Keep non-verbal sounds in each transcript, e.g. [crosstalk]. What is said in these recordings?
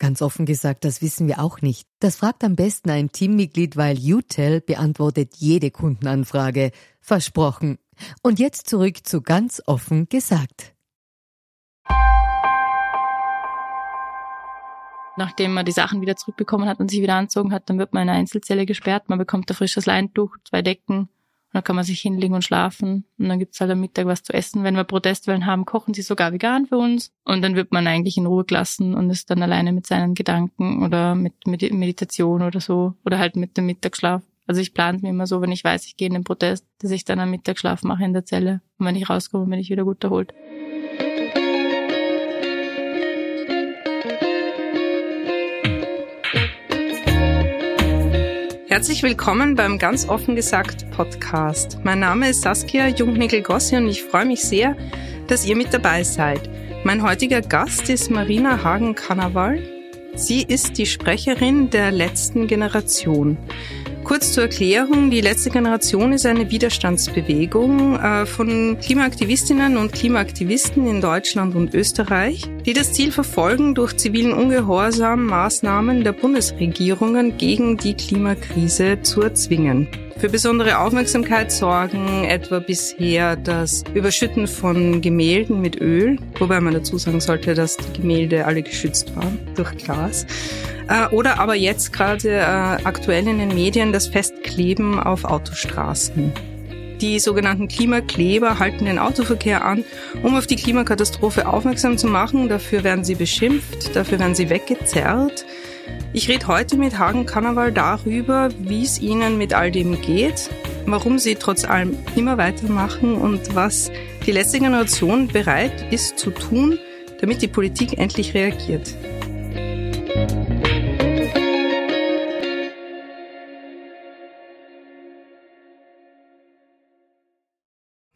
Ganz offen gesagt, das wissen wir auch nicht. Das fragt am besten ein Teammitglied, weil UTEL beantwortet jede Kundenanfrage. Versprochen. Und jetzt zurück zu ganz offen gesagt. Nachdem man die Sachen wieder zurückbekommen hat und sich wieder anzogen hat, dann wird man in eine Einzelzelle gesperrt. Man bekommt ein frisches Leintuch, zwei Decken, und dann kann man sich hinlegen und schlafen. Und dann gibt's halt am Mittag was zu essen. Wenn wir Protestwellen haben, kochen sie sogar vegan für uns. Und dann wird man eigentlich in Ruhe gelassen und ist dann alleine mit seinen Gedanken oder mit Meditation oder so. Oder halt mit dem Mittagsschlaf. Also ich plane mir immer so, wenn ich weiß, ich gehe in den Protest, dass ich dann einen Mittagsschlaf mache in der Zelle. Und wenn ich rauskomme, bin ich wieder gut erholt. Herzlich willkommen beim Ganz offen gesagt Podcast. Mein Name ist Saskia Jungnickel-Gossi und ich freue mich sehr, dass ihr mit dabei seid. Mein heutiger Gast ist Marina Hagen-Kanawal. Sie ist die Sprecherin der letzten Generation. Kurz zur Erklärung, die letzte Generation ist eine Widerstandsbewegung äh, von Klimaaktivistinnen und Klimaaktivisten in Deutschland und Österreich, die das Ziel verfolgen, durch zivilen Ungehorsam Maßnahmen der Bundesregierungen gegen die Klimakrise zu erzwingen für besondere Aufmerksamkeit sorgen, etwa bisher das Überschütten von Gemälden mit Öl, wobei man dazu sagen sollte, dass die Gemälde alle geschützt waren durch Glas. Äh, oder aber jetzt gerade äh, aktuell in den Medien das Festkleben auf Autostraßen. Die sogenannten Klimakleber halten den Autoverkehr an, um auf die Klimakatastrophe aufmerksam zu machen. Dafür werden sie beschimpft, dafür werden sie weggezerrt. Ich rede heute mit Hagen Karneval darüber, wie es ihnen mit all dem geht, warum sie trotz allem immer weitermachen und was die letzte Generation bereit ist zu tun, damit die Politik endlich reagiert.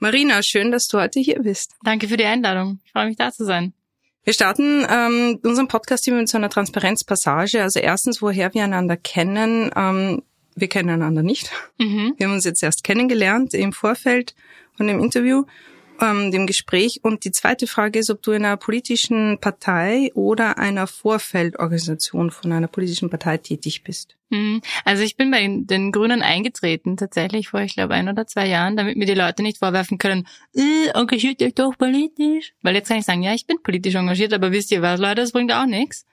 Marina, schön, dass du heute hier bist. Danke für die Einladung. Ich freue mich, da zu sein. Wir starten ähm, unseren Podcast hier mit so einer Transparenzpassage. Also erstens, woher wir einander kennen. Ähm, wir kennen einander nicht. Mhm. Wir haben uns jetzt erst kennengelernt im Vorfeld von dem Interview ähm, dem Gespräch. Und die zweite Frage ist, ob du in einer politischen Partei oder einer Vorfeldorganisation von einer politischen Partei tätig bist. Mhm. Also ich bin bei den Grünen eingetreten, tatsächlich vor, ich glaube, ein oder zwei Jahren, damit mir die Leute nicht vorwerfen können, äh, engagiert euch doch politisch. Weil jetzt kann ich sagen, ja, ich bin politisch engagiert, aber wisst ihr was, Leute, das bringt auch nichts.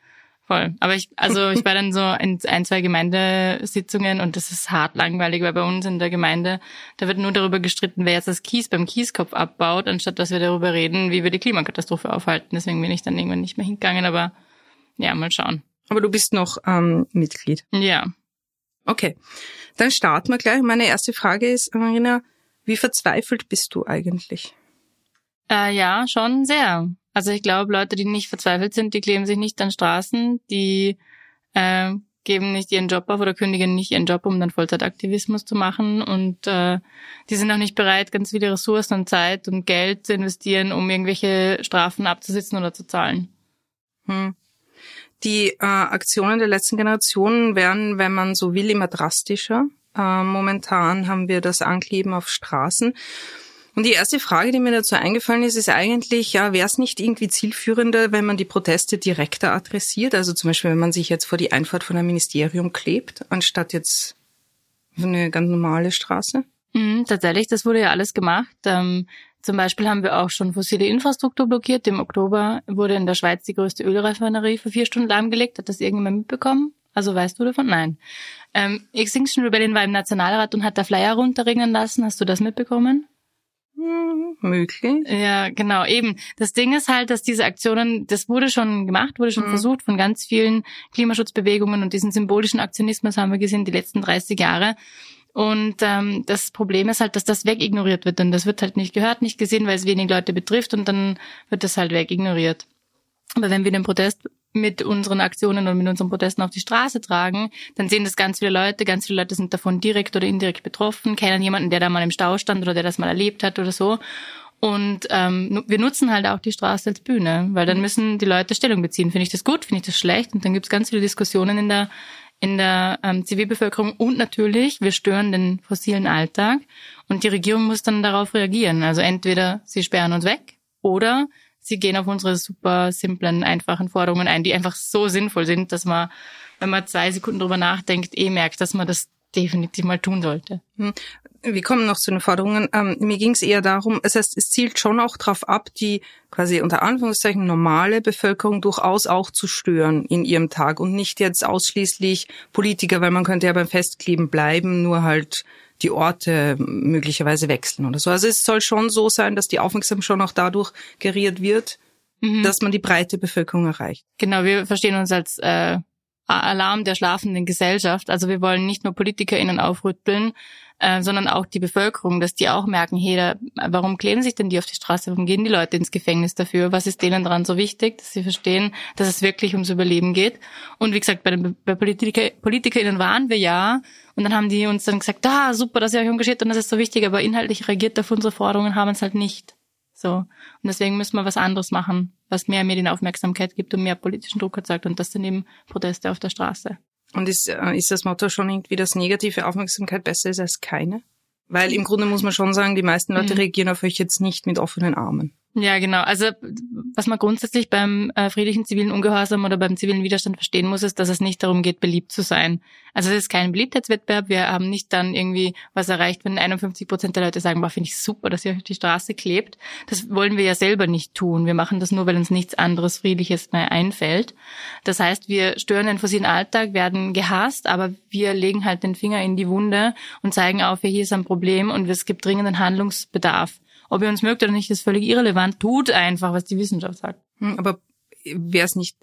Voll. Aber ich, also ich war dann so in ein, zwei Gemeindesitzungen und das ist hart langweilig, weil bei uns in der Gemeinde, da wird nur darüber gestritten, wer jetzt das Kies beim Kieskopf abbaut, anstatt dass wir darüber reden, wie wir die Klimakatastrophe aufhalten. Deswegen bin ich dann irgendwann nicht mehr hingegangen, aber ja, mal schauen. Aber du bist noch ähm, Mitglied. Ja. Okay. Dann starten wir gleich. Meine erste Frage ist, Marina, wie verzweifelt bist du eigentlich? Äh, ja, schon sehr. Also ich glaube, Leute, die nicht verzweifelt sind, die kleben sich nicht an Straßen, die äh, geben nicht ihren Job auf oder kündigen nicht ihren Job, um dann Vollzeitaktivismus zu machen. Und äh, die sind auch nicht bereit, ganz viele Ressourcen und Zeit und Geld zu investieren, um irgendwelche Strafen abzusitzen oder zu zahlen. Hm. Die äh, Aktionen der letzten Generationen werden, wenn man so will, immer drastischer. Äh, momentan haben wir das Ankleben auf Straßen. Und die erste Frage, die mir dazu eingefallen ist, ist eigentlich, ja, wäre es nicht irgendwie zielführender, wenn man die Proteste direkter adressiert? Also zum Beispiel, wenn man sich jetzt vor die Einfahrt von einem Ministerium klebt, anstatt jetzt eine ganz normale Straße? Mhm, tatsächlich, das wurde ja alles gemacht. Ähm, zum Beispiel haben wir auch schon fossile Infrastruktur blockiert. Im Oktober wurde in der Schweiz die größte Ölrefinerie für vier Stunden lahmgelegt. Hat das irgendjemand mitbekommen? Also weißt du davon? Nein. Ähm, Extinction Rebellion war im Nationalrat und hat da Flyer runterregnen lassen. Hast du das mitbekommen? Hm, möglich. Ja, genau, eben. Das Ding ist halt, dass diese Aktionen, das wurde schon gemacht, wurde schon mhm. versucht von ganz vielen Klimaschutzbewegungen und diesen symbolischen Aktionismus haben wir gesehen die letzten 30 Jahre. Und ähm, das Problem ist halt, dass das wegignoriert wird und das wird halt nicht gehört, nicht gesehen, weil es wenig Leute betrifft und dann wird das halt wegignoriert. Aber wenn wir den Protest mit unseren Aktionen und mit unseren Protesten auf die Straße tragen, dann sehen das ganz viele Leute. Ganz viele Leute sind davon direkt oder indirekt betroffen, kennen jemanden, der da mal im Stau stand oder der das mal erlebt hat oder so. Und ähm, wir nutzen halt auch die Straße als Bühne, weil dann müssen die Leute Stellung beziehen. Finde ich das gut, finde ich das schlecht? Und dann gibt es ganz viele Diskussionen in der in der ähm, Zivilbevölkerung und natürlich, wir stören den fossilen Alltag und die Regierung muss dann darauf reagieren. Also entweder sie sperren uns weg oder sie gehen auf unsere super simplen, einfachen Forderungen ein, die einfach so sinnvoll sind, dass man, wenn man zwei Sekunden drüber nachdenkt, eh merkt, dass man das definitiv mal tun sollte. Hm. Wir kommen noch zu den Forderungen. Ähm, mir ging es eher darum, es heißt, es zielt schon auch darauf ab, die quasi unter Anführungszeichen normale Bevölkerung durchaus auch zu stören in ihrem Tag und nicht jetzt ausschließlich Politiker, weil man könnte ja beim Festkleben bleiben, nur halt die Orte möglicherweise wechseln oder so. Also es soll schon so sein, dass die Aufmerksamkeit schon auch dadurch geriert wird, mhm. dass man die breite Bevölkerung erreicht. Genau, wir verstehen uns als äh, Alarm der schlafenden Gesellschaft. Also wir wollen nicht nur PolitikerInnen aufrütteln, äh, sondern auch die Bevölkerung, dass die auch merken, hey, da, warum kleben sich denn die auf die Straße? Warum gehen die Leute ins Gefängnis dafür? Was ist denen daran so wichtig, dass sie verstehen, dass es wirklich ums Überleben geht? Und wie gesagt, bei den bei Politiker, PolitikerInnen waren wir ja und dann haben die uns dann gesagt, ah, super, dass ihr euch engagiert und das ist so wichtig, aber inhaltlich reagiert auf unsere Forderungen haben es halt nicht. So. Und deswegen müssen wir was anderes machen, was mehr Medienaufmerksamkeit gibt und mehr politischen Druck erzeugt. Und das sind eben Proteste auf der Straße. Und ist, äh, ist das Motto schon irgendwie, dass negative Aufmerksamkeit besser ist als keine? Weil im Grunde muss man schon sagen, die meisten Leute mhm. reagieren auf euch jetzt nicht mit offenen Armen. Ja, genau. Also was man grundsätzlich beim äh, friedlichen zivilen Ungehorsam oder beim zivilen Widerstand verstehen muss, ist, dass es nicht darum geht, beliebt zu sein. Also es ist kein Beliebtheitswettbewerb. Wir haben nicht dann irgendwie was erreicht, wenn 51 Prozent der Leute sagen, boah, finde ich super, dass ihr auf die Straße klebt. Das wollen wir ja selber nicht tun. Wir machen das nur, weil uns nichts anderes Friedliches mehr einfällt. Das heißt, wir stören den fossilen Alltag, werden gehasst, aber wir legen halt den Finger in die Wunde und zeigen auf, hier ist ein Problem und es gibt dringenden Handlungsbedarf. Ob ihr uns mögt oder nicht, ist völlig irrelevant. Tut einfach, was die Wissenschaft sagt. Hm, aber wäre es nicht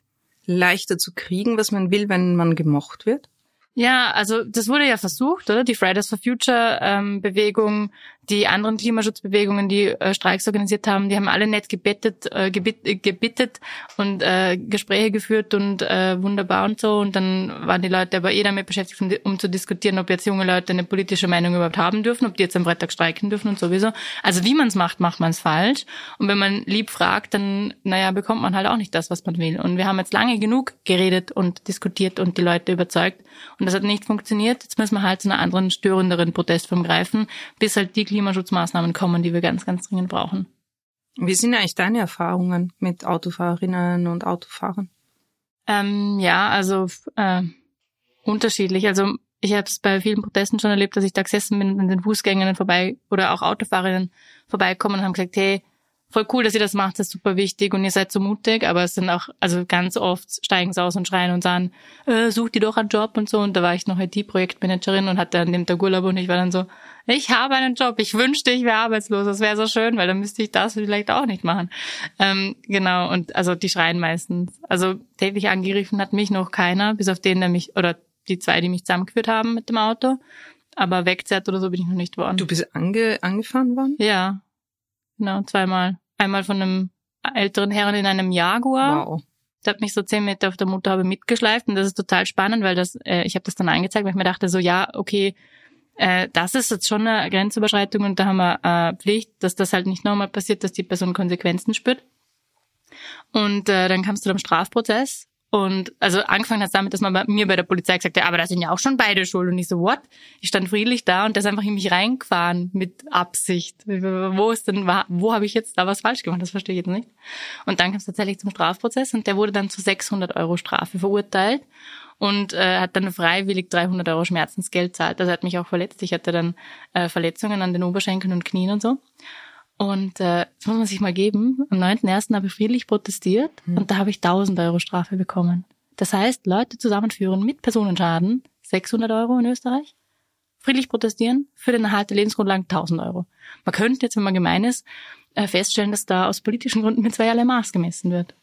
leichter zu kriegen, was man will, wenn man gemocht wird? Ja, also das wurde ja versucht, oder? Die Fridays for Future ähm, Bewegung, die anderen Klimaschutzbewegungen, die äh, Streiks organisiert haben, die haben alle nett gebettet, äh, gebit, äh, gebittet und äh, Gespräche geführt und äh, wunderbar und so. Und dann waren die Leute aber eh damit beschäftigt, um, um zu diskutieren, ob jetzt junge Leute eine politische Meinung überhaupt haben dürfen, ob die jetzt am Freitag streiken dürfen und sowieso. Also wie man es macht, macht man es falsch. Und wenn man lieb fragt, dann, naja, bekommt man halt auch nicht das, was man will. Und wir haben jetzt lange genug geredet und diskutiert und die Leute überzeugt. Und das hat nicht funktioniert. Jetzt müssen wir halt zu einer anderen, störenderen Protestform greifen, bis halt die Klimaschutzmaßnahmen kommen, die wir ganz, ganz dringend brauchen. Wie sind eigentlich deine Erfahrungen mit Autofahrerinnen und Autofahrern? Ähm, ja, also äh, unterschiedlich. Also ich habe es bei vielen Protesten schon erlebt, dass ich da gesessen bin und an den Fußgängern vorbei oder auch Autofahrerinnen vorbeikommen und haben gesagt, hey, voll cool, dass ihr das macht, das ist super wichtig und ihr seid so mutig, aber es sind auch, also ganz oft steigen sie aus und schreien und sagen, äh, such dir doch einen Job und so und da war ich noch IT-Projektmanagerin und hatte an dem Tag Urlaub und ich war dann so, ich habe einen Job, ich wünschte, ich wäre arbeitslos, das wäre so schön, weil dann müsste ich das vielleicht auch nicht machen. Ähm, genau, und also die schreien meistens. Also täglich angegriffen hat mich noch keiner, bis auf den, der mich, oder die zwei, die mich zusammengeführt haben mit dem Auto. Aber wegzerrt oder so bin ich noch nicht worden. Du bist ange angefahren worden? Ja, Genau, zweimal. Einmal von einem älteren Herrn in einem Jaguar. Wow. Der hat mich so zehn Meter auf der Motorhaube mitgeschleift und das ist total spannend, weil das, äh, ich habe das dann angezeigt, weil ich mir dachte so, ja, okay, äh, das ist jetzt schon eine Grenzüberschreitung und da haben wir äh, Pflicht, dass das halt nicht nochmal passiert, dass die Person Konsequenzen spürt. Und äh, dann kamst du zum Strafprozess und also angefangen hat damit, dass man bei mir bei der Polizei gesagt hat, aber da sind ja auch schon beide schuld. Und ich so, what? Ich stand friedlich da und der ist einfach in mich reingefahren mit Absicht. Wo ist denn, wo habe ich jetzt da was falsch gemacht? Das verstehe ich jetzt nicht. Und dann kam es tatsächlich zum Strafprozess und der wurde dann zu 600 Euro Strafe verurteilt und äh, hat dann freiwillig 300 Euro Schmerzensgeld zahlt. Also hat mich auch verletzt. Ich hatte dann äh, Verletzungen an den Oberschenkeln und Knien und so. Und äh, das muss man sich mal geben. Am 9.1. habe ich friedlich protestiert mhm. und da habe ich 1000 Euro Strafe bekommen. Das heißt, Leute zusammenführen mit Personenschaden, 600 Euro in Österreich. friedlich protestieren, für den Erhalt der Lebensgrundlagen 1000 Euro. Man könnte jetzt, wenn man gemein ist, äh, feststellen, dass da aus politischen Gründen mit zweierlei Maß gemessen wird.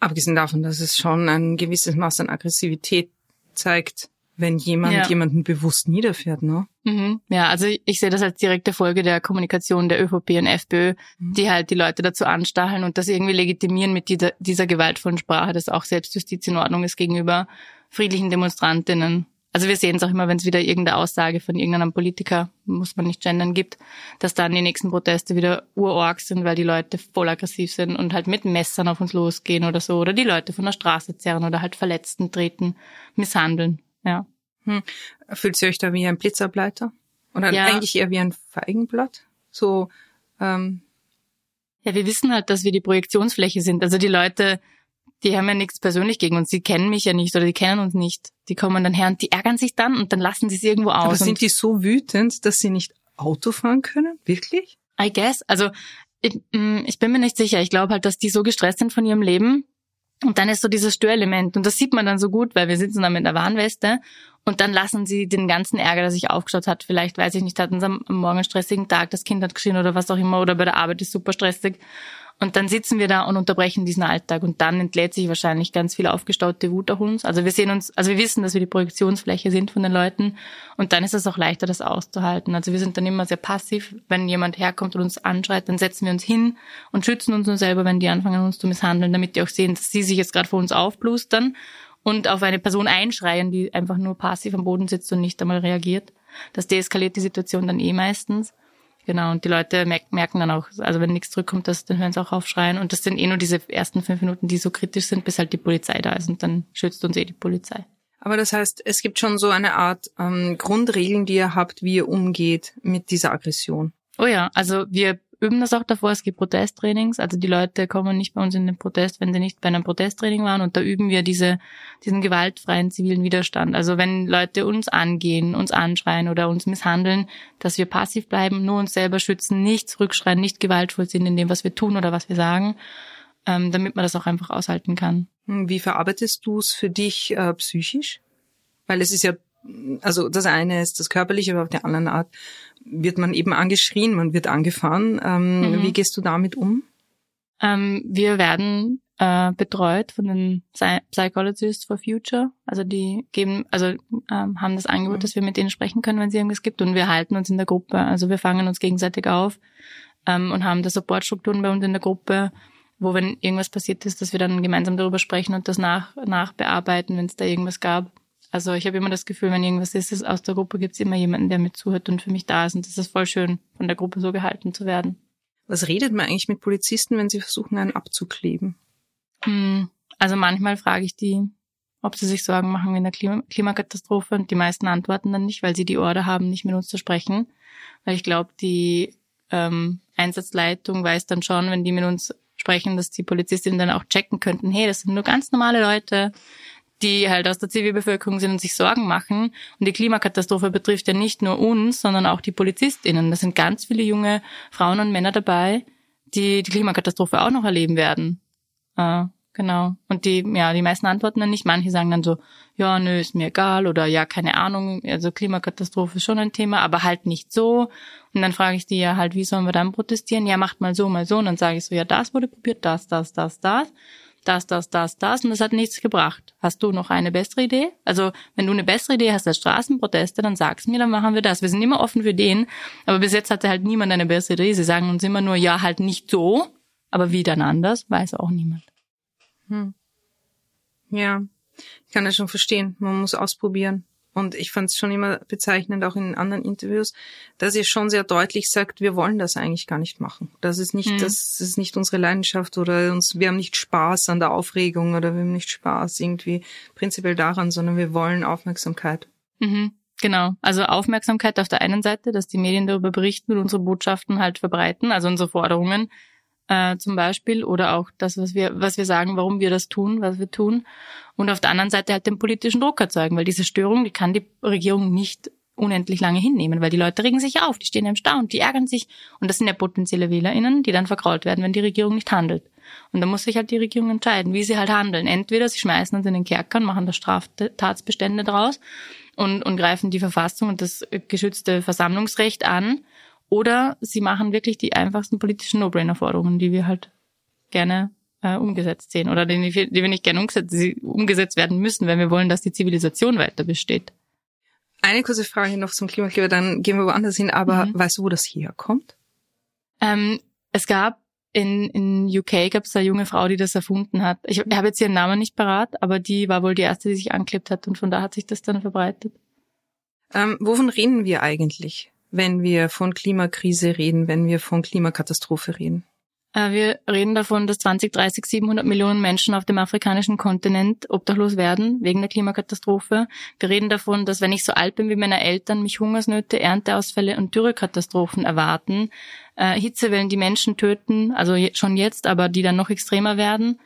Abgesehen davon, dass es schon ein gewisses Maß an Aggressivität zeigt, wenn jemand Ja. jemanden bewusst niederfährt, ne? Mhm. Ja, also ich, sehe das als direkte Folge der Kommunikation der ÖVP und FPÖ, die halt die Leute dazu anstacheln und das irgendwie legitimieren mit dieser, dieser gewaltvollen Sprache, dass auch Selbstjustiz in Ordnung ist gegenüber friedlichen Demonstrantinnen. Also wir sehen es auch immer, wenn es wieder irgendeine Aussage von irgendeinem Politiker, muss man nicht gendern, gibt, dass dann die nächsten Proteste wieder urorg sind, weil die Leute voll aggressiv sind und halt mit Messern auf uns losgehen oder so, oder die Leute von der Straße zerren oder halt Verletzten treten, misshandeln. Ja. Fühlt ihr euch da wie ein Blitzableiter? Oder Ja. eigentlich eher wie ein Feigenblatt? So, ähm, Ja, wir wissen halt, dass wir die Projektionsfläche sind. Also die Leute, die haben ja nichts persönlich gegen uns. Die kennen mich ja nicht oder die kennen uns nicht. Die kommen dann her und die ärgern sich dann und dann lassen sie es irgendwo aus. aber sind die so wütend, dass sie nicht Auto fahren können? Wirklich? I guess. Also ich, mm, ich bin mir nicht sicher. Ich glaube halt, dass die so gestresst sind von ihrem Leben. Und dann ist so dieses Störelement. Und das sieht man dann so gut, weil wir sitzen dann mit einer Warnweste. Und dann lassen sie den ganzen Ärger, der sich aufgestaut hat. Vielleicht, weiß ich nicht, hatten sie am am Morgen einen stressigen Tag, das Kind hat geschrien oder was auch immer. Oder bei der Arbeit ist super stressig. Und dann sitzen wir da und unterbrechen diesen Alltag. Und dann entlädt sich wahrscheinlich ganz viel aufgestaute Wut auf uns. Also wir sehen uns, also wir wissen, dass wir die Projektionsfläche sind von den Leuten. Und dann ist es auch leichter, das auszuhalten. Also wir sind dann immer sehr passiv. Wenn jemand herkommt und uns anschreit, dann setzen wir uns hin und schützen uns nur selber, wenn die anfangen, uns zu misshandeln, damit die auch sehen, dass sie sich jetzt gerade vor uns aufblustern und auf eine Person einschreien, die einfach nur passiv am Boden sitzt und nicht einmal reagiert. Das deeskaliert die Situation dann eh meistens. Genau, und die Leute merk- merken dann auch, also wenn nichts zurückkommt, das, dann hören sie auch aufschreien. Und das sind eh nur diese ersten fünf Minuten, die so kritisch sind, bis halt die Polizei da ist. Und dann schützt uns eh die Polizei. Aber das heißt, es gibt schon so eine Art ähm, Grundregeln, die ihr habt, wie ihr umgeht mit dieser Aggression. Oh ja, also wir üben das auch davor. Es gibt Protesttrainings. Also die Leute kommen nicht bei uns in den Protest, wenn sie nicht bei einem Protesttraining waren. Und da üben wir diese, diesen gewaltfreien zivilen Widerstand. Also wenn Leute uns angehen, uns anschreien oder uns misshandeln, dass wir passiv bleiben, nur uns selber schützen, nicht zurückschreien, nicht gewaltvoll sind in dem, was wir tun oder was wir sagen, ähm, damit man das auch einfach aushalten kann. Hm, Wie verarbeitest du es für dich äh, psychisch? Weil es ist ja, also das eine ist das Körperliche, aber auf der anderen Art wird man eben angeschrien, man wird angefahren. Ähm, Mhm. Wie gehst du damit um? Ähm, wir werden äh, betreut von den Psy Psychologists for Future. Also die geben, also ähm, haben das Angebot, Mhm. dass wir mit denen sprechen können, wenn es irgendwas gibt. Und wir halten uns in der Gruppe. Also wir fangen uns gegenseitig auf ähm, und haben da Supportstrukturen bei uns in der Gruppe, wo wenn irgendwas passiert ist, dass wir dann gemeinsam darüber sprechen und das nach nachbearbeiten, wenn es da irgendwas gab. Also ich habe immer das Gefühl, wenn irgendwas ist, ist aus der Gruppe gibt es immer jemanden, der mit zuhört und für mich da ist. Und das ist voll schön, von der Gruppe so gehalten zu werden. Was redet man eigentlich mit Polizisten, wenn sie versuchen, einen abzukleben? Hm, Also manchmal frage ich die, ob sie sich Sorgen machen wegen der Klima Klimakatastrophe und die meisten antworten dann nicht, weil sie die Order haben, nicht mit uns zu sprechen. Weil ich glaube, die ähm, Einsatzleitung weiß dann schon, wenn die mit uns sprechen, dass die Polizistinnen dann auch checken könnten, hey, das sind nur ganz normale Leute, die halt aus der Zivilbevölkerung sind und sich Sorgen machen. Und die Klimakatastrophe betrifft ja nicht nur uns, sondern auch die PolizistInnen. Da sind ganz viele junge Frauen und Männer dabei, die die Klimakatastrophe auch noch erleben werden. Äh, genau. Und die, ja, die meisten antworten dann nicht. Manche sagen dann so, ja, nö, ist mir egal oder ja, keine Ahnung. Also Klimakatastrophe ist schon ein Thema, aber halt nicht so. Und dann frage ich die ja halt, wie sollen wir dann protestieren? Ja, macht mal so, mal so. Und dann sage ich so, ja, das wurde probiert, das, das, das, das das, das, das, das und das hat nichts gebracht. Hast du noch eine bessere Idee? Also wenn du eine bessere Idee hast als Straßenproteste, dann sag's mir, dann machen wir das. Wir sind immer offen für Ideen, aber bis jetzt hatte halt niemand eine bessere Idee. Sie sagen uns immer nur, ja, halt nicht so, aber wie dann anders, weiß auch niemand. Ja, ich kann das schon verstehen. Man muss ausprobieren. Und ich fand es schon immer bezeichnend, auch in anderen Interviews, dass ihr schon sehr deutlich sagt, wir wollen das eigentlich gar nicht machen. Das ist nicht, Mhm. das ist nicht unsere Leidenschaft oder uns, wir haben nicht Spaß an der Aufregung oder wir haben nicht Spaß irgendwie prinzipiell daran, sondern wir wollen Aufmerksamkeit. Mhm. Genau. Also Aufmerksamkeit auf der einen Seite, dass die Medien darüber berichten und unsere Botschaften halt verbreiten, also unsere Forderungen äh, zum Beispiel oder auch das, was wir, was wir sagen, warum wir das tun, was wir tun. Und auf der anderen Seite halt den politischen Druck erzeugen, weil diese Störung, die kann die Regierung nicht unendlich lange hinnehmen, weil die Leute regen sich auf, die stehen im Stau und die ärgern sich. Und das sind ja potenzielle WählerInnen, die dann vergrault werden, wenn die Regierung nicht handelt. Und da muss sich halt die Regierung entscheiden, wie sie halt handeln. Entweder sie schmeißen uns in den Kerker und machen da Straftatsbestände draus, und, und greifen die Verfassung und das geschützte Versammlungsrecht an. Oder sie machen wirklich die einfachsten politischen No-Brainer-Forderungen, die wir halt gerne äh, umgesetzt sehen oder die, die wir nicht gerne umgesetzt, die umgesetzt werden müssen, wenn wir wollen, dass die Zivilisation weiter besteht. Eine kurze Frage noch zum Klimakleber, dann gehen wir woanders hin, aber mhm. weißt du, wo das herkommt? Ähm, es gab in, in UK gab es eine junge Frau, die das erfunden hat. Ich habe jetzt ihren Namen nicht parat, aber die war wohl die erste, die sich anklebt hat und von da hat sich das dann verbreitet. Ähm, wovon reden wir eigentlich, wenn wir von Klimakrise reden, wenn wir von Klimakatastrophe reden? Äh, wir reden davon, dass 2030 700 Millionen Menschen auf dem afrikanischen Kontinent obdachlos werden wegen der Klimakatastrophe. Wir reden davon, dass wenn ich so alt bin wie meine Eltern, mich Hungersnöte, Ernteausfälle und Dürrekatastrophen erwarten. Äh, Hitzewellen, die Menschen töten, also schon jetzt, aber die dann noch extremer werden.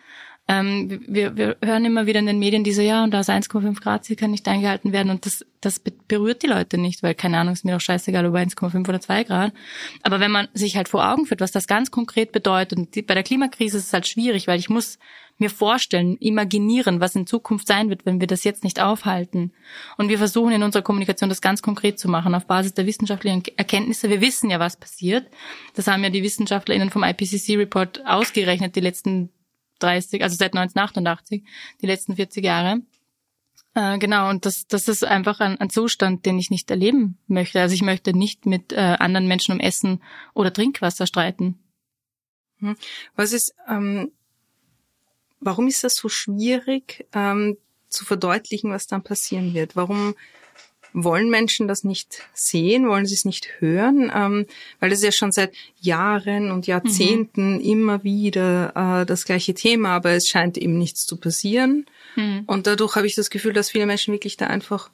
Ähm, wir, wir hören immer wieder in den Medien diese, ja, und da ist 1,5 Grad Ziel kann nicht eingehalten werden und das, das berührt die Leute nicht, weil keine Ahnung, ist mir doch scheißegal, ob 1,5 oder 2 Grad. Aber wenn man sich halt vor Augen führt, was das ganz konkret bedeutet, und die, bei der Klimakrise ist es halt schwierig, weil ich muss mir vorstellen, imaginieren, was in Zukunft sein wird, wenn wir das jetzt nicht aufhalten. Und wir versuchen in unserer Kommunikation das ganz konkret zu machen, auf Basis der wissenschaftlichen Erkenntnisse. Wir wissen ja, was passiert. Das haben ja die WissenschaftlerInnen vom IPCC-Report ausgerechnet, die letzten 30, also seit 1988, die letzten 40 Jahre. Äh, genau, und das, das ist einfach ein, ein, Zustand, den ich nicht erleben möchte. Also ich möchte nicht mit äh, anderen Menschen um Essen oder Trinkwasser streiten. Hm. Was ist, ähm, warum ist das so schwierig ähm, zu verdeutlichen, was dann passieren wird? Warum wollen Menschen das nicht sehen, wollen sie es nicht hören, ähm, weil das ist ja schon seit Jahren und Jahrzehnten mhm. immer wieder äh, das gleiche Thema, aber es scheint eben nichts zu passieren. Mhm. Und dadurch habe ich das Gefühl, dass viele Menschen wirklich da einfach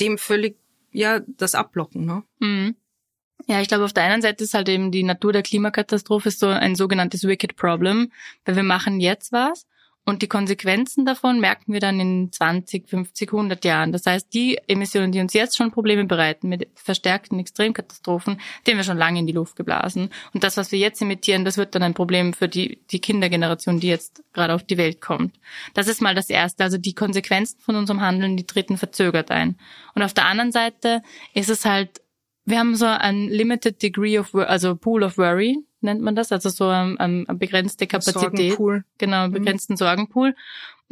dem völlig, ja, das ablocken. Ne? Mhm. Ja, ich glaube, auf der einen Seite ist halt eben die Natur der Klimakatastrophe so ein sogenanntes Wicked Problem, weil wir machen jetzt was und die Konsequenzen davon merken wir dann in 20, 50, 100 Jahren. Das heißt, die Emissionen, die uns jetzt schon Probleme bereiten mit verstärkten Extremkatastrophen, die haben wir schon lange in die Luft geblasen. Und das, was wir jetzt emittieren, das wird dann ein Problem für die, die Kindergeneration, die jetzt gerade auf die Welt kommt. Das ist mal das Erste. Also die Konsequenzen von unserem Handeln, die treten verzögert ein. Und auf der anderen Seite ist es halt, wir haben so ein limited degree of, also pool of worry nennt man das, also so eine begrenzte Kapazität. Sorgenpool. Genau, mhm. begrenzten mhm. Sorgenpool.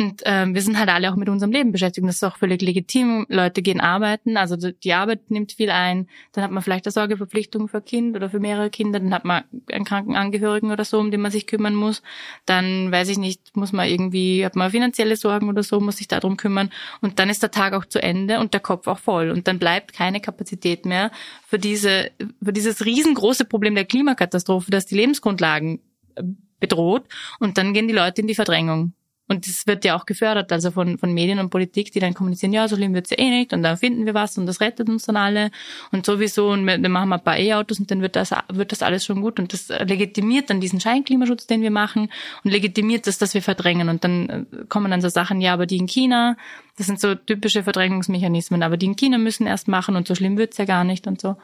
Und ähm, wir sind halt alle auch mit unserem Leben beschäftigt. Das ist auch völlig legitim. Leute gehen arbeiten, also die Arbeit nimmt viel ein. Dann hat man vielleicht eine Sorgeverpflichtung für Kind oder für mehrere Kinder. Dann hat man einen kranken Angehörigen oder so, um den man sich kümmern muss. Dann weiß ich nicht, muss man irgendwie, hat man finanzielle Sorgen oder so, muss sich darum kümmern. Und dann ist der Tag auch zu Ende und der Kopf auch voll. Und dann bleibt keine Kapazität mehr für diese, für dieses riesengroße Problem der Klimakatastrophe, das die Lebensgrundlagen äh, bedroht. Und dann gehen die Leute in die Verdrängung. Und das wird ja auch gefördert, also von, von Medien und Politik, die dann kommunizieren, ja, so schlimm wird's ja eh nicht und dann finden wir was und das rettet uns dann alle und sowieso und dann machen wir ein paar E-Autos und dann wird das, wird das alles schon gut und das legitimiert dann diesen Scheinklimaschutz, den wir machen und legitimiert das, dass wir verdrängen und dann äh, kommen dann so Sachen, ja, aber die in China, das sind so typische Verdrängungsmechanismen, aber die in China müssen erst machen und so schlimm wird's ja gar nicht und so.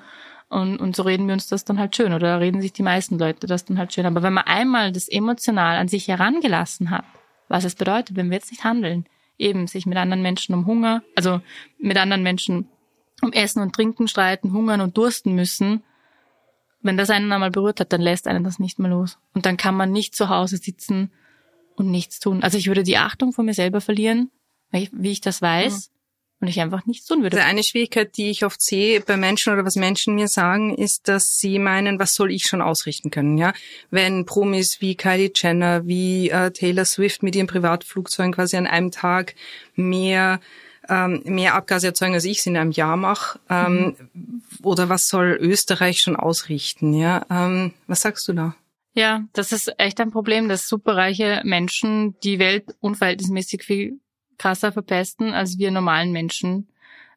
Und, und so reden wir uns das dann halt schön oder reden sich die meisten Leute das dann halt schön. Aber wenn man einmal das emotional an sich herangelassen hat, was es bedeutet, wenn wir jetzt nicht handeln. Eben sich mit anderen Menschen um Hunger, also mit anderen Menschen um Essen und Trinken streiten, hungern und dursten müssen. Wenn das einen einmal berührt hat, dann lässt einen das nicht mehr los. Und dann kann man nicht zu Hause sitzen und nichts tun. Also ich würde die Achtung vor mir selber verlieren, wie ich das weiß. Mhm und ich einfach nichts tun würde. Also eine Schwierigkeit, die ich oft sehe bei Menschen oder was Menschen mir sagen, ist, dass sie meinen, was soll ich schon ausrichten können, ja? Wenn Promis wie Kylie Jenner, wie äh, Taylor Swift mit ihren Privatflugzeugen quasi an einem Tag mehr ähm, mehr Abgase erzeugen, als ich es in einem Jahr mache. Ähm, mhm. Oder was soll Österreich schon ausrichten? Ja, ähm, was sagst du da? Ja, das ist echt ein Problem, dass superreiche Menschen die Welt unverhältnismäßig viel krasser verpesten als wir normalen Menschen.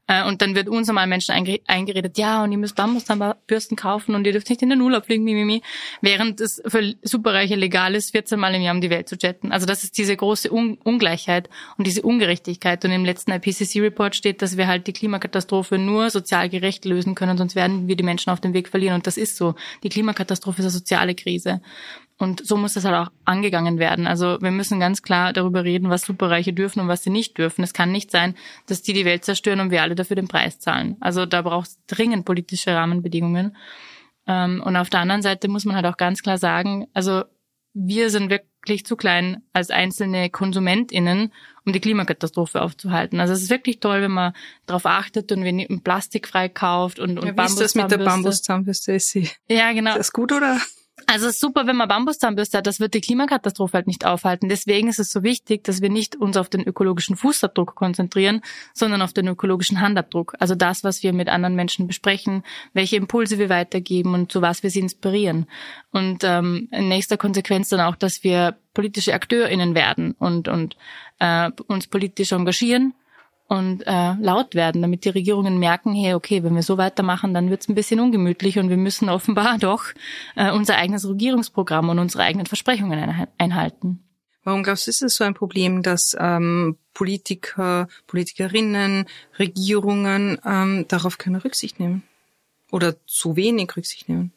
Äh, und dann wird uns normalen Menschen eingeredet, ja, und ihr müsst Bambuszahnbürsten kaufen und ihr dürft nicht in den Urlaub fliegen, mimimi, während es für Superreiche legal ist, 14 Mal im Jahr um die Welt zu jetten. Also das ist diese große Un Ungleichheit und diese Ungerechtigkeit. Und im letzten IPCC-Report steht, dass wir halt die Klimakatastrophe nur sozial gerecht lösen können, sonst werden wir die Menschen auf dem Weg verlieren. Und das ist so. Die Klimakatastrophe ist eine soziale Krise. Und so muss das halt auch angegangen werden. Also wir müssen ganz klar darüber reden, was Superreiche dürfen und was sie nicht dürfen. Es kann nicht sein, dass die die Welt zerstören und wir alle dafür den Preis zahlen. Also da braucht es dringend politische Rahmenbedingungen. Ähm, und auf der anderen Seite muss man halt auch ganz klar sagen, also wir sind wirklich zu klein als einzelne KonsumentInnen, um die Klimakatastrophe aufzuhalten. Also es ist wirklich toll, wenn man darauf achtet und wenn Plastik frei kauft und, und ja, wie ist das mit der Bambuszahnbürste? Ja, genau. Ist das gut oder? Also es ist super, wenn man Bambuszahnbürste hat, das wird die Klimakatastrophe halt nicht aufhalten. Deswegen ist es so wichtig, dass wir nicht uns auf den ökologischen Fußabdruck konzentrieren, sondern auf den ökologischen Handabdruck. Also das, was wir mit anderen Menschen besprechen, welche Impulse wir weitergeben und zu was wir sie inspirieren. Und ähm, in nächster Konsequenz dann auch, dass wir politische AkteurInnen werden und, und äh, uns politisch engagieren und äh, laut werden, damit die Regierungen merken, hey, okay, wenn wir so weitermachen, dann wird's ein bisschen ungemütlich und wir müssen offenbar [laughs] doch äh, unser eigenes Regierungsprogramm und unsere eigenen Versprechungen einhalten. Warum glaubst du, ist es so ein Problem, dass ähm, Politiker, Politikerinnen, Regierungen ähm, darauf keine Rücksicht nehmen? Oder zu wenig Rücksicht nehmen?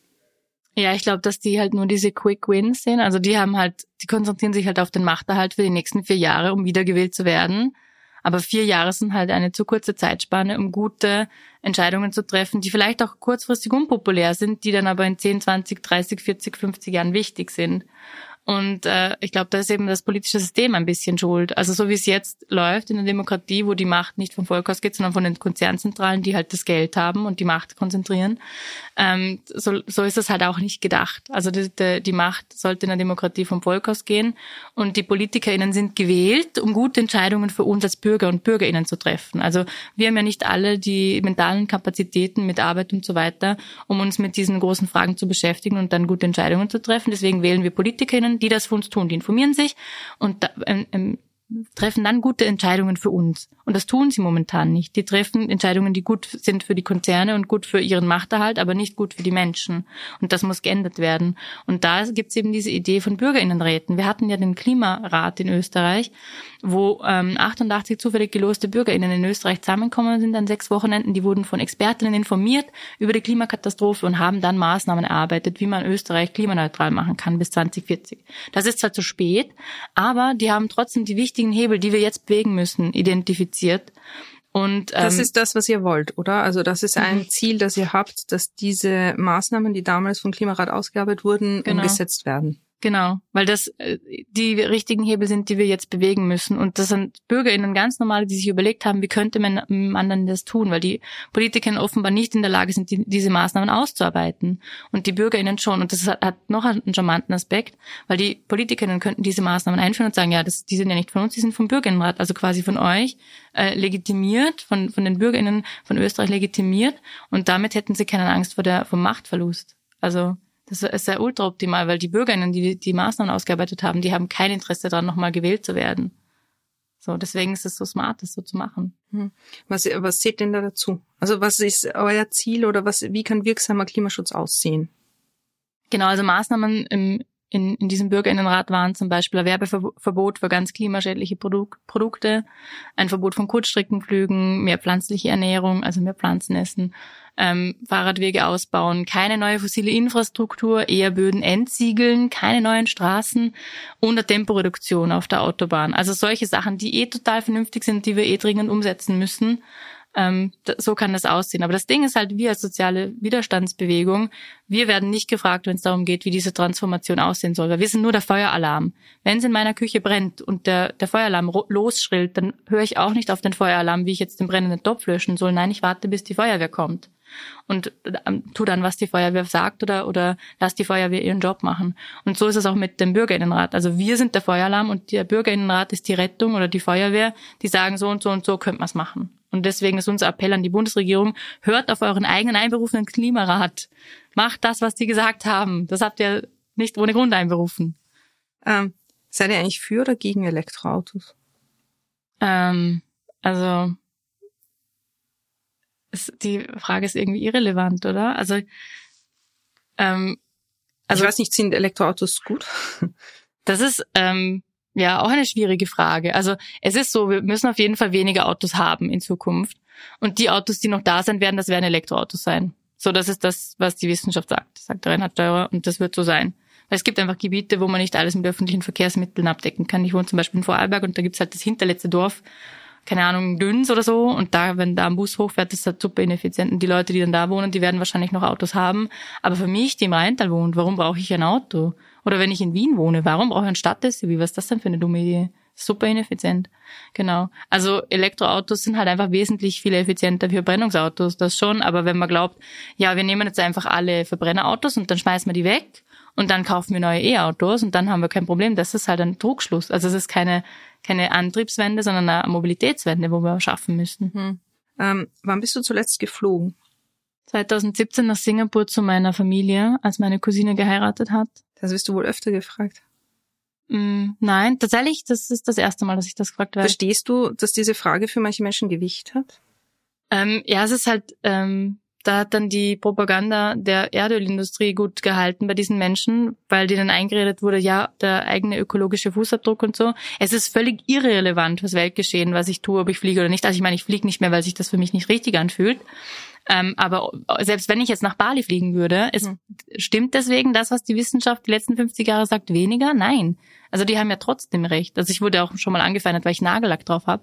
Ja, ich glaube, dass die halt nur diese Quick Wins sehen. Also die haben halt, die konzentrieren sich halt auf den Machterhalt für die nächsten vier Jahre, um wiedergewählt zu werden. Aber vier Jahre sind halt eine zu kurze Zeitspanne, um gute Entscheidungen zu treffen, die vielleicht auch kurzfristig unpopulär sind, die dann aber in 10, 20, 30, 40, 50 Jahren wichtig sind. Und äh, ich glaube, da ist eben das politische System ein bisschen schuld. Also so wie es jetzt läuft in der Demokratie, wo die Macht nicht vom Volk ausgeht, sondern von den Konzernzentralen, die halt das Geld haben und die Macht konzentrieren, ähm, so, so ist das halt auch nicht gedacht. Also die, die, die Macht sollte in der Demokratie vom Volk ausgehen und die PolitikerInnen sind gewählt, um gute Entscheidungen für uns als Bürger und BürgerInnen zu treffen. Also wir haben ja nicht alle die mentalen Kapazitäten mit Arbeit und so weiter, um uns mit diesen großen Fragen zu beschäftigen und dann gute Entscheidungen zu treffen. Deswegen wählen wir PolitikerInnen, die das für uns tun. Die informieren sich und da, ähm, ähm treffen dann gute Entscheidungen für uns. Und das tun sie momentan nicht. Die treffen Entscheidungen, die gut sind für die Konzerne und gut für ihren Machterhalt, aber nicht gut für die Menschen. Und das muss geändert werden. Und da gibt es eben diese Idee von Bürgerinnenräten. Wir hatten ja den Klimarat in Österreich, wo ähm, 88 zufällig geloste Bürgerinnen in Österreich zusammenkommen sind an sechs Wochenenden. Die wurden von Expertinnen informiert über die Klimakatastrophe und haben dann Maßnahmen erarbeitet, wie man Österreich klimaneutral machen kann bis 2040. Das ist zwar zu spät, aber die haben trotzdem die wichtigen wichtigen Hebel, die wir jetzt bewegen müssen, identifiziert. Und, ähm, das ist das, was ihr wollt, oder? Also das ist ein mhm. Ziel, das ihr habt, dass diese Maßnahmen, die damals vom Klimarat ausgearbeitet wurden, genau. umgesetzt werden. Genau, weil das äh, die richtigen Hebel sind, die wir jetzt bewegen müssen. Und das sind BürgerInnen ganz normale, die sich überlegt haben, wie könnte man, man dann das tun, weil die PolitikerInnen offenbar nicht in der Lage sind, die, diese Maßnahmen auszuarbeiten. Und die BürgerInnen schon. Und das hat, hat, noch einen charmanten Aspekt, weil die PolitikerInnen könnten diese Maßnahmen einführen und sagen, ja, das, die sind ja nicht von uns, die sind vom Bürgerinnenrat, also quasi von euch äh, legitimiert, von, von den BürgerInnen von Österreich legitimiert. Und damit hätten sie keine Angst vor der, vom Machtverlust. Also das ist ja ultra optimal, weil die Bürgerinnen, die die Maßnahmen ausgearbeitet haben, die haben kein Interesse daran, nochmal gewählt zu werden. So, deswegen ist es so smart, das so zu machen. Hm. Was, was zählt denn da dazu? Also was ist euer Ziel oder was, wie kann wirksamer Klimaschutz aussehen? Genau, also Maßnahmen im, in, in diesem Bürgerinnenrat waren zum Beispiel ein Werbeverbot für ganz klimaschädliche Produk Produkte, ein Verbot von Kurzstreckenflügen, mehr pflanzliche Ernährung, also mehr Pflanzen essen, ähm, Fahrradwege ausbauen, keine neue fossile Infrastruktur, eher Böden entsiegeln, keine neuen Straßen und eine Temporeduktion auf der Autobahn. Also solche Sachen, die eh total vernünftig sind, die wir eh dringend umsetzen müssen. Ähm, so kann das aussehen. Aber das Ding ist halt, wir als soziale Widerstandsbewegung, wir werden nicht gefragt, wenn es darum geht, wie diese Transformation aussehen soll. Weil wir sind nur der Feueralarm. Wenn es in meiner Küche brennt und der, der Feueralarm losschrillt, dann höre ich auch nicht auf den Feueralarm, wie ich jetzt den brennenden Topf löschen soll. Nein, ich warte, bis die Feuerwehr kommt und ähm, tu dann, was die Feuerwehr sagt oder, oder lass die Feuerwehr ihren Job machen. Und so ist es auch mit dem Bürgerinnenrat. Also wir sind der Feueralarm und der Bürgerinnenrat ist die Rettung oder die Feuerwehr, die sagen, so und so und so könnte man es machen. Und deswegen ist unser Appell an die Bundesregierung, hört auf euren eigenen einberufenen Klimarat. Macht das, was die gesagt haben. Das habt ihr nicht ohne Grund einberufen. Ähm, seid ihr eigentlich für oder gegen Elektroautos? Ähm, also ist, die Frage ist irgendwie irrelevant, oder? Also, ähm, also ich weiß nicht, sind Elektroautos gut? [laughs] Das ist ähm, ja auch eine schwierige Frage. Also es ist so, wir müssen auf jeden Fall weniger Autos haben in Zukunft. Und die Autos, die noch da sein werden, das werden Elektroautos sein. So, das ist das, was die Wissenschaft sagt, sagt Reinhard Steurer, und das wird so sein. Weil es gibt einfach Gebiete, wo man nicht alles mit öffentlichen Verkehrsmitteln abdecken kann. Ich wohne zum Beispiel in Vorarlberg und da gibt's halt das hinterletzte Dorf, keine Ahnung, Dünns oder so. Und da, wenn da ein Bus hochfährt, ist das super ineffizient. Und die Leute, die dann da wohnen, die werden wahrscheinlich noch Autos haben. Aber für mich, die im Rheintal wohnt, warum brauche ich ein Auto? Oder wenn ich in Wien wohne, warum brauche ich ein Stadt-SUV? Was ist das denn für eine dumme Idee? Super ineffizient. Genau. Also Elektroautos sind halt einfach wesentlich viel effizienter wie Verbrennungsautos, das schon. Aber wenn man glaubt, ja, wir nehmen jetzt einfach alle Verbrennerautos und dann schmeißen wir die weg und dann kaufen wir neue E-Autos und dann haben wir kein Problem. Das ist halt ein Trugschluss. Also es ist keine, keine Antriebswende, sondern eine Mobilitätswende, wo wir schaffen müssen. Hm. Ähm, wann bist du zuletzt geflogen? 2017 nach Singapur zu meiner Familie, als meine Cousine geheiratet hat. Das wirst du wohl öfter gefragt. Mm, nein, tatsächlich, das ist das erste Mal, dass ich das gefragt werde. Verstehst du, dass diese Frage für manche Menschen Gewicht hat? Ähm, ja, es ist halt, ähm, da hat dann die Propaganda der Erdölindustrie gut gehalten bei diesen Menschen, weil denen eingeredet wurde, ja, der eigene ökologische Fußabdruck und so. Es ist völlig irrelevant, was Weltgeschehen, was ich tue, ob ich fliege oder nicht. Also ich meine, ich fliege nicht mehr, weil sich das für mich nicht richtig anfühlt. Ähm, aber selbst wenn ich jetzt nach Bali fliegen würde, es mhm. stimmt deswegen das, was die Wissenschaft die letzten 50 Jahre sagt, weniger? Nein. Also die haben ja trotzdem recht. Also ich wurde auch schon mal angefeindet, weil ich Nagellack drauf habe.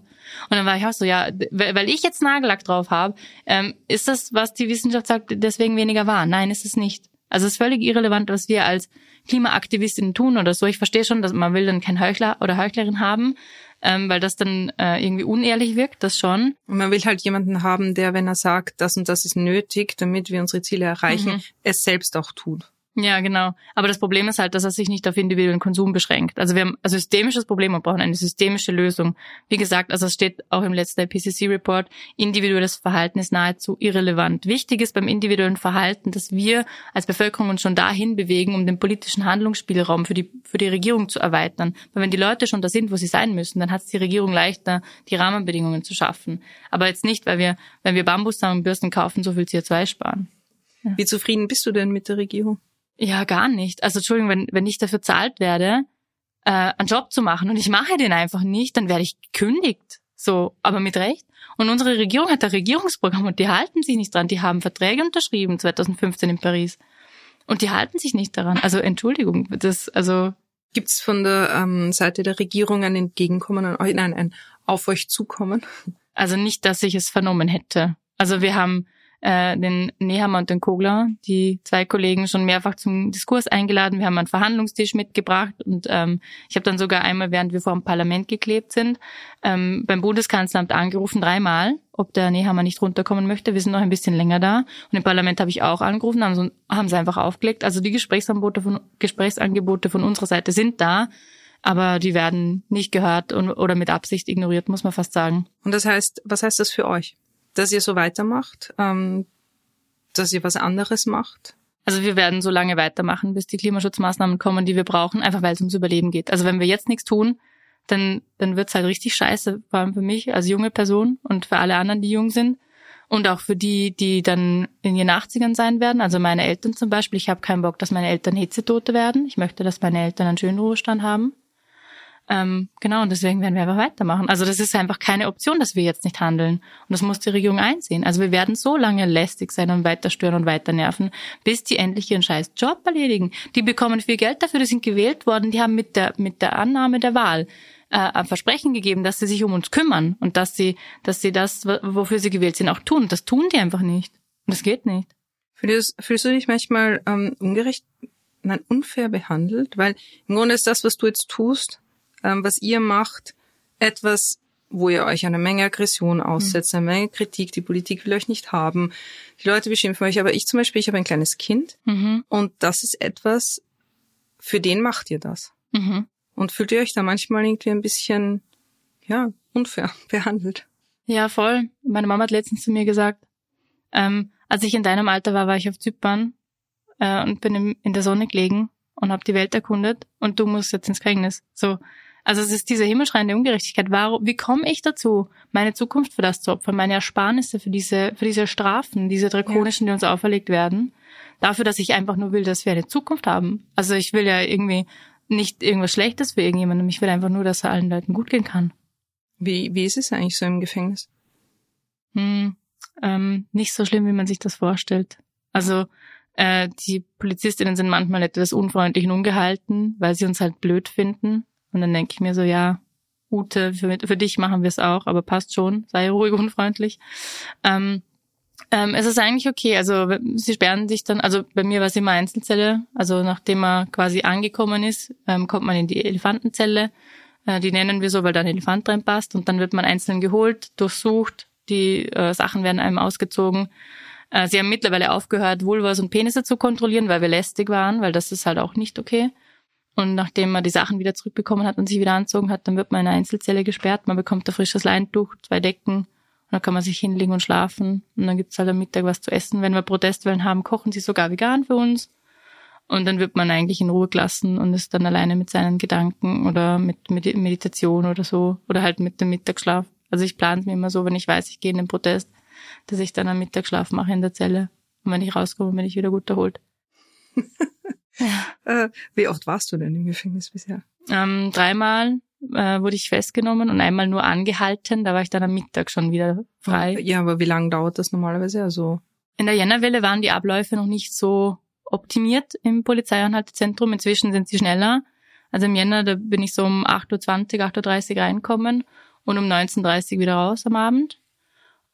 Und dann war ich auch so, ja, weil ich jetzt Nagellack drauf habe, ähm, ist das, was die Wissenschaft sagt, deswegen weniger wahr? Nein, ist es nicht. Also es ist völlig irrelevant, was wir als Klimaaktivistinnen tun oder so. Ich verstehe schon, dass man will dann kein Heuchler oder Heuchlerin haben, ähm, weil das dann äh, irgendwie unehrlich wirkt, das schon. Und man will halt jemanden haben, der, wenn er sagt, das und das ist nötig, damit wir unsere Ziele erreichen, mhm. es selbst auch tut. Ja, genau. Aber das Problem ist halt, dass er sich nicht auf individuellen Konsum beschränkt. Also wir haben ein systemisches Problem und brauchen eine systemische Lösung. Wie gesagt, also es steht auch im letzten IPCC-Report, individuelles Verhalten ist nahezu irrelevant. Wichtig ist beim individuellen Verhalten, dass wir als Bevölkerung uns schon dahin bewegen, um den politischen Handlungsspielraum für die, für die Regierung zu erweitern. Weil wenn die Leute schon da sind, wo sie sein müssen, dann hat es die Regierung leichter, die Rahmenbedingungen zu schaffen. Aber jetzt nicht, weil wir, wenn wir Bambusdamenbürsten kaufen, so viel CO2 sparen. Ja. Wie zufrieden bist du denn mit der Regierung? Ja, gar nicht. Also Entschuldigung, wenn, wenn ich dafür zahlt werde, äh, einen Job zu machen und ich mache den einfach nicht, dann werde ich gekündigt. So, aber mit Recht. Und unsere Regierung hat ein Regierungsprogramm und die halten sich nicht dran. Die haben Verträge unterschrieben 2015 in Paris. Und die halten sich nicht daran. Also Entschuldigung, das, also. Gibt's von der ähm, Seite der Regierung ein Entgegenkommen an euch, nein, ein auf euch zukommen? Also nicht, dass ich es vernommen hätte. Also wir haben äh, den Nehammer und den Kogler, die zwei Kollegen, schon mehrfach zum Diskurs eingeladen. Wir haben einen Verhandlungstisch mitgebracht und ähm, ich habe dann sogar einmal, während wir vor dem Parlament geklebt sind, ähm, beim Bundeskanzleramt angerufen, dreimal, ob der Nehammer nicht runterkommen möchte. Wir sind noch ein bisschen länger da. Und im Parlament habe ich auch angerufen, haben, so, haben sie einfach aufgelegt. Also die Gesprächsangebote von, Gesprächsangebote von unserer Seite sind da aber die werden nicht gehört und, oder mit Absicht ignoriert, muss man fast sagen. Und das heißt, was heißt das für euch? Dass ihr so weitermacht, ähm, dass ihr was anderes macht? Also wir werden so lange weitermachen, bis die Klimaschutzmaßnahmen kommen, die wir brauchen, einfach weil es ums Überleben geht. Also wenn wir jetzt nichts tun, dann, dann wird's halt richtig scheiße, vor allem für mich als junge Person und für alle anderen, die jung sind. Und auch für die, die dann in ihren 80ern sein werden. Also meine Eltern zum Beispiel. Ich habe keinen Bock, dass meine Eltern Hitzetote werden. Ich möchte, dass meine Eltern einen schönen Ruhestand haben. Ähm, genau, und deswegen werden wir einfach weitermachen. Also das ist einfach keine Option, dass wir jetzt nicht handeln. Und das muss die Regierung einsehen. Also wir werden so lange lästig sein und weiter stören und weiter nerven, bis die endlich ihren scheiß Job erledigen. Die bekommen viel Geld dafür, die sind gewählt worden, die haben mit der, mit der Annahme der Wahl äh, ein Versprechen gegeben, dass sie sich um uns kümmern und dass sie, dass sie das, wofür sie gewählt sind, auch tun. Das tun die einfach nicht. Und das geht nicht. Fühlst, fühlst du dich manchmal ähm, ungerecht, nein, unfair behandelt? Weil im Grunde ist das, was du jetzt tust, ähm, was ihr macht, etwas, wo ihr euch eine Menge Aggression aussetzt, eine Menge Kritik, die Politik will euch nicht haben, die Leute beschimpfen euch, aber ich zum Beispiel, ich habe ein kleines Kind mhm. und das ist etwas, für den macht ihr das. Mhm. Und fühlt ihr euch da manchmal irgendwie ein bisschen, ja, unfair [laughs] behandelt? Ja, voll. Meine Mama hat letztens zu mir gesagt, ähm, als ich in deinem Alter war, war ich auf Zypern äh, und bin in der Sonne gelegen und habe die Welt erkundet und du musst jetzt ins Gefängnis. So, also es ist diese himmelschreiende Ungerechtigkeit. Warum, wie komme ich dazu, meine Zukunft für das zu opfern, meine Ersparnisse für diese, für diese Strafen, diese drakonischen, die uns auferlegt werden, dafür, dass ich einfach nur will, dass wir eine Zukunft haben. Also ich will ja irgendwie nicht irgendwas Schlechtes für irgendjemanden. Ich will einfach nur, dass es allen Leuten gut gehen kann. Wie, wie ist es eigentlich so im Gefängnis? Hm, ähm, nicht so schlimm, wie man sich das vorstellt. Also Äh, die Polizistinnen sind manchmal etwas unfreundlich und ungehalten, weil sie uns halt blöd finden. Und dann denke ich mir so, ja, Ute, für, für dich machen wir es auch, aber passt schon, sei ruhig und freundlich. Ähm, ähm, es ist eigentlich okay. Also sie sperren sich dann, also bei mir war es immer Einzelzelle. Also nachdem man quasi angekommen ist, ähm, kommt man in die Elefantenzelle. Äh, die nennen wir so, weil da ein Elefant drin passt. Und dann wird man einzeln geholt, durchsucht, die äh, Sachen werden einem ausgezogen. Äh, sie haben mittlerweile aufgehört, Vulvas und Penisse zu kontrollieren, weil wir lästig waren, weil das ist halt auch nicht okay. Und nachdem man die Sachen wieder zurückbekommen hat und sich wieder anzogen hat, dann wird man in eine Einzelzelle gesperrt. Man bekommt ein frisches Leintuch, zwei Decken. Und dann kann man sich hinlegen und schlafen. Und dann gibt's halt am Mittag was zu essen. Wenn wir Protestwellen haben, kochen sie sogar vegan für uns. Und dann wird man eigentlich in Ruhe gelassen und ist dann alleine mit seinen Gedanken oder mit Meditation oder so. Oder halt mit dem Mittagsschlaf. Also ich plane mir immer so, wenn ich weiß, ich gehe in den Protest, dass ich dann einen Mittagsschlaf mache in der Zelle. Und wenn ich rauskomme, bin ich wieder gut erholt. [laughs] Äh, wie oft warst du denn im Gefängnis bisher? Ähm, dreimal äh, wurde ich festgenommen und einmal nur angehalten. Da war ich dann am Mittag schon wieder frei. Ja, aber wie lange dauert das normalerweise? Also in der Jännerwelle waren die Abläufe noch nicht so optimiert im Polizeianhaltezentrum. Inzwischen sind sie schneller. Also im Jänner, da bin ich so um 8.20 Uhr, 8.30 Uhr reinkommen und um 19.30 Uhr wieder raus am Abend.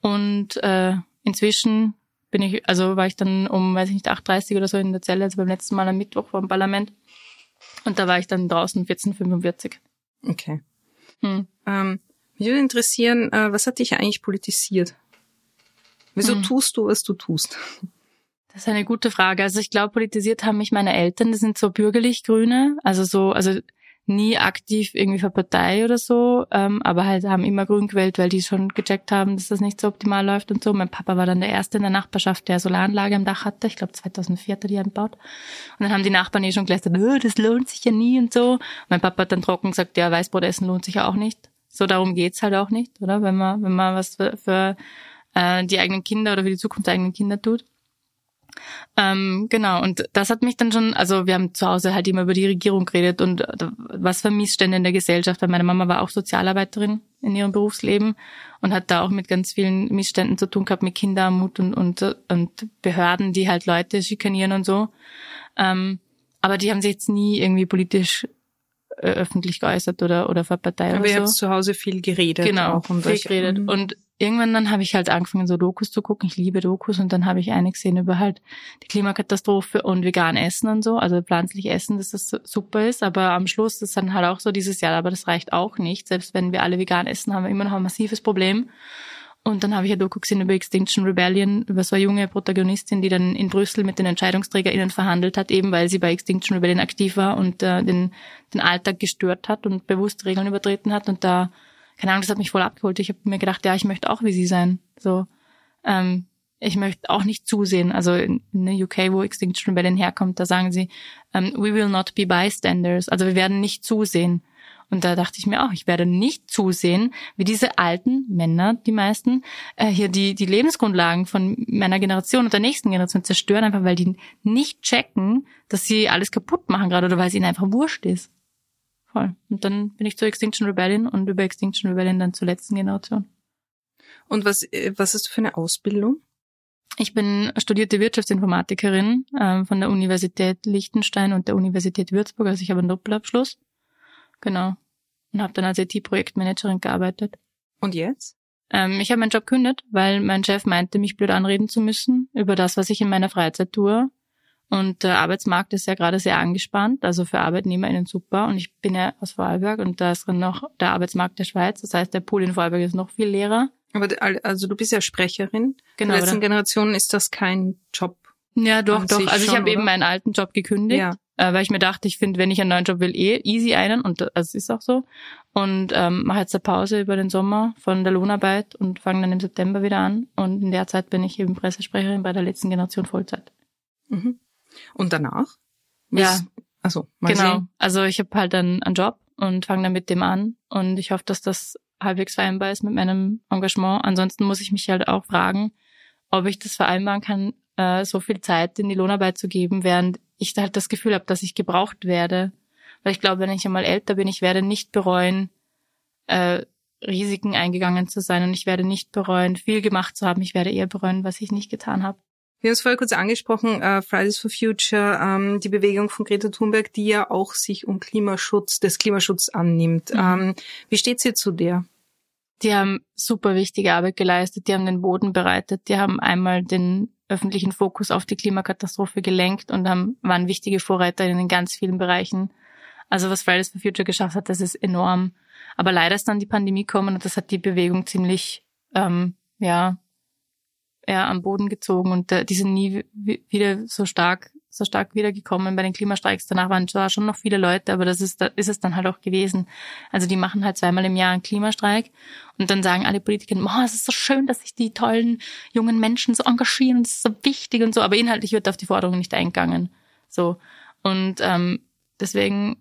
Und äh, inzwischen bin ich, also war ich dann um, weiß ich nicht, 8.30 oder so in der Zelle, also beim letzten Mal am Mittwoch vor dem Parlament. Und da war ich dann draußen 14.45. Okay. Hm. Ähm, mich würde interessieren, äh, was hat dich eigentlich politisiert? Wieso hm. tust du, was du tust? Das ist eine gute Frage. Also ich glaube, politisiert haben mich meine Eltern, die sind so bürgerlich Grüne, also so, also nie aktiv irgendwie für Partei oder so, ähm, aber halt haben immer grün gewählt, weil die schon gecheckt haben, dass das nicht so optimal läuft und so. Mein Papa war dann der Erste in der Nachbarschaft, der Solaranlage am Dach hatte. Ich glaube 2004 hat er die eingebaut. Und dann haben die Nachbarn eh schon gleich gesagt, oh, das lohnt sich ja nie und so. mein Papa hat dann trocken gesagt, ja, Weißbrot essen lohnt sich ja auch nicht. So darum geht's halt auch nicht, oder? Wenn man, wenn man was für, für äh, die eigenen Kinder oder für die Zukunft der eigenen Kinder tut. Ähm, genau, und das hat mich dann schon, also wir haben zu Hause halt immer über die Regierung geredet und äh, was für Missstände in der Gesellschaft, weil meine Mama war auch Sozialarbeiterin in ihrem Berufsleben und hat da auch mit ganz vielen Missständen zu tun gehabt, mit Kinderarmut und, und, und Behörden, die halt Leute schikanieren und so. Ähm, aber die haben sich jetzt nie irgendwie politisch äh, öffentlich geäußert oder oder für Partei Aber oder ihr so. habt zu Hause viel geredet. Genau, auch um viel geredet. Mhm. Und irgendwann dann habe ich halt angefangen, so Dokus zu gucken. Ich liebe Dokus und dann habe ich eine gesehen über halt die Klimakatastrophe und vegan Essen und so, also pflanzlich Essen, dass das super ist. Aber am Schluss ist dann halt auch so dieses Jahr, aber das reicht auch nicht. Selbst wenn wir alle vegan essen, haben wir immer noch ein massives Problem. Und dann habe ich eine Doku gesehen über Extinction Rebellion, über so eine junge Protagonistin, die dann in Brüssel mit den EntscheidungsträgerInnen verhandelt hat, eben weil sie bei Extinction Rebellion aktiv war und äh, den, den Alltag gestört hat und bewusst Regeln übertreten hat. Und da, keine Ahnung, das hat mich voll abgeholt. Ich habe mir gedacht, ja, ich möchte auch wie sie sein. So, ähm, ich möchte auch nicht zusehen. Also in, in der UK, wo Extinction Rebellion herkommt, da sagen sie, ähm, we will not be bystanders. Also wir werden nicht zusehen. Und da dachte ich mir auch, ich werde nicht zusehen, wie diese alten Männer, die meisten, äh, hier die, die Lebensgrundlagen von meiner Generation und der nächsten Generation zerstören, einfach weil die nicht checken, dass sie alles kaputt machen gerade oder weil es ihnen einfach wurscht ist. Voll. Und dann bin ich zur Extinction Rebellion und über Extinction Rebellion dann zur letzten Generation. Und was, äh, was ist für eine Ausbildung? Ich bin studierte Wirtschaftsinformatikerin ähm, von der Universität Liechtenstein und der Universität Würzburg, also ich habe einen Doppelabschluss. Genau. Und habe dann als IT-Projektmanagerin gearbeitet. Und jetzt? Ähm, ich habe meinen Job gekündigt, weil mein Chef meinte, mich blöd anreden zu müssen über das, was ich in meiner Freizeit tue. Und der Arbeitsmarkt ist ja gerade sehr angespannt, also für ArbeitnehmerInnen super. Und ich bin ja aus Vorarlberg und da ist drin noch der Arbeitsmarkt der Schweiz. Das heißt, der Pool in Vorarlberg ist noch viel leerer. Aber also du bist ja Sprecherin. Genau. In der letzten oder? Generation ist das kein Job. Ja, doch, doch. Also ich habe eben meinen alten Job gekündigt, Ja. äh, weil ich mir dachte, ich finde, wenn ich einen neuen Job will, eh easy einen und das ist auch so. Und ähm, mache jetzt eine Pause über den Sommer von der Lohnarbeit und fange dann im September wieder an. Und in der Zeit bin ich eben Pressesprecherin bei der letzten Generation Vollzeit. Mhm. Und danach? Ja. Also genau. sehen. Also ich habe halt dann einen Job und fange dann mit dem an und ich hoffe, dass das halbwegs vereinbar ist mit meinem Engagement. Ansonsten muss ich mich halt auch fragen, ob ich das vereinbaren kann, äh, so viel Zeit in die Lohnarbeit zu geben, während ich halt das Gefühl habe, dass ich gebraucht werde. Weil ich glaube, wenn ich einmal älter bin, ich werde nicht bereuen, äh, Risiken eingegangen zu sein und ich werde nicht bereuen, viel gemacht zu haben. Ich werde eher bereuen, was ich nicht getan habe. Wir haben es vorher kurz angesprochen, äh, Fridays for Future, ähm, die Bewegung von Greta Thunberg, die ja auch sich um Klimaschutz, des Klimaschutz annimmt. Mhm. Ähm, wie steht's ihr zu der? Die haben super wichtige Arbeit geleistet, die haben den Boden bereitet, die haben einmal den öffentlichen Fokus auf die Klimakatastrophe gelenkt und haben, waren wichtige Vorreiter in ganz vielen Bereichen. Also was Fridays for Future geschafft hat, das ist enorm. Aber leider ist dann die Pandemie gekommen und das hat die Bewegung ziemlich, ähm, ja, eher am Boden gezogen und äh, die sind nie wieder so stark so stark wiedergekommen bei den Klimastreiks. Danach waren zwar schon noch viele Leute, aber das ist, da ist es dann halt auch gewesen. Also die machen halt zweimal im Jahr einen Klimastreik und dann sagen alle Politiker, oh, es ist so schön, dass sich die tollen jungen Menschen so engagieren es ist so wichtig und so, aber inhaltlich wird auf die Forderung nicht eingegangen. So. Und ähm, deswegen